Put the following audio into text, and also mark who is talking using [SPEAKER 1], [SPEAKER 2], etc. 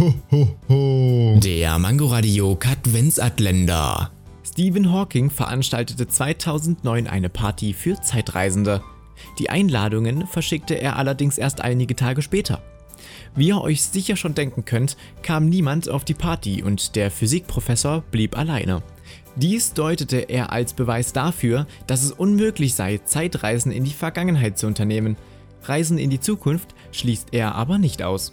[SPEAKER 1] Ho, ho, ho.
[SPEAKER 2] Der Mangoradio Katwensatländer.
[SPEAKER 3] Stephen Hawking veranstaltete 2009 eine Party für Zeitreisende. Die Einladungen verschickte er allerdings erst einige Tage später. Wie ihr euch sicher schon denken könnt, kam niemand auf die Party und der Physikprofessor blieb alleine. Dies deutete er als Beweis dafür, dass es unmöglich sei, Zeitreisen in die Vergangenheit zu unternehmen. Reisen in die Zukunft schließt er aber nicht aus.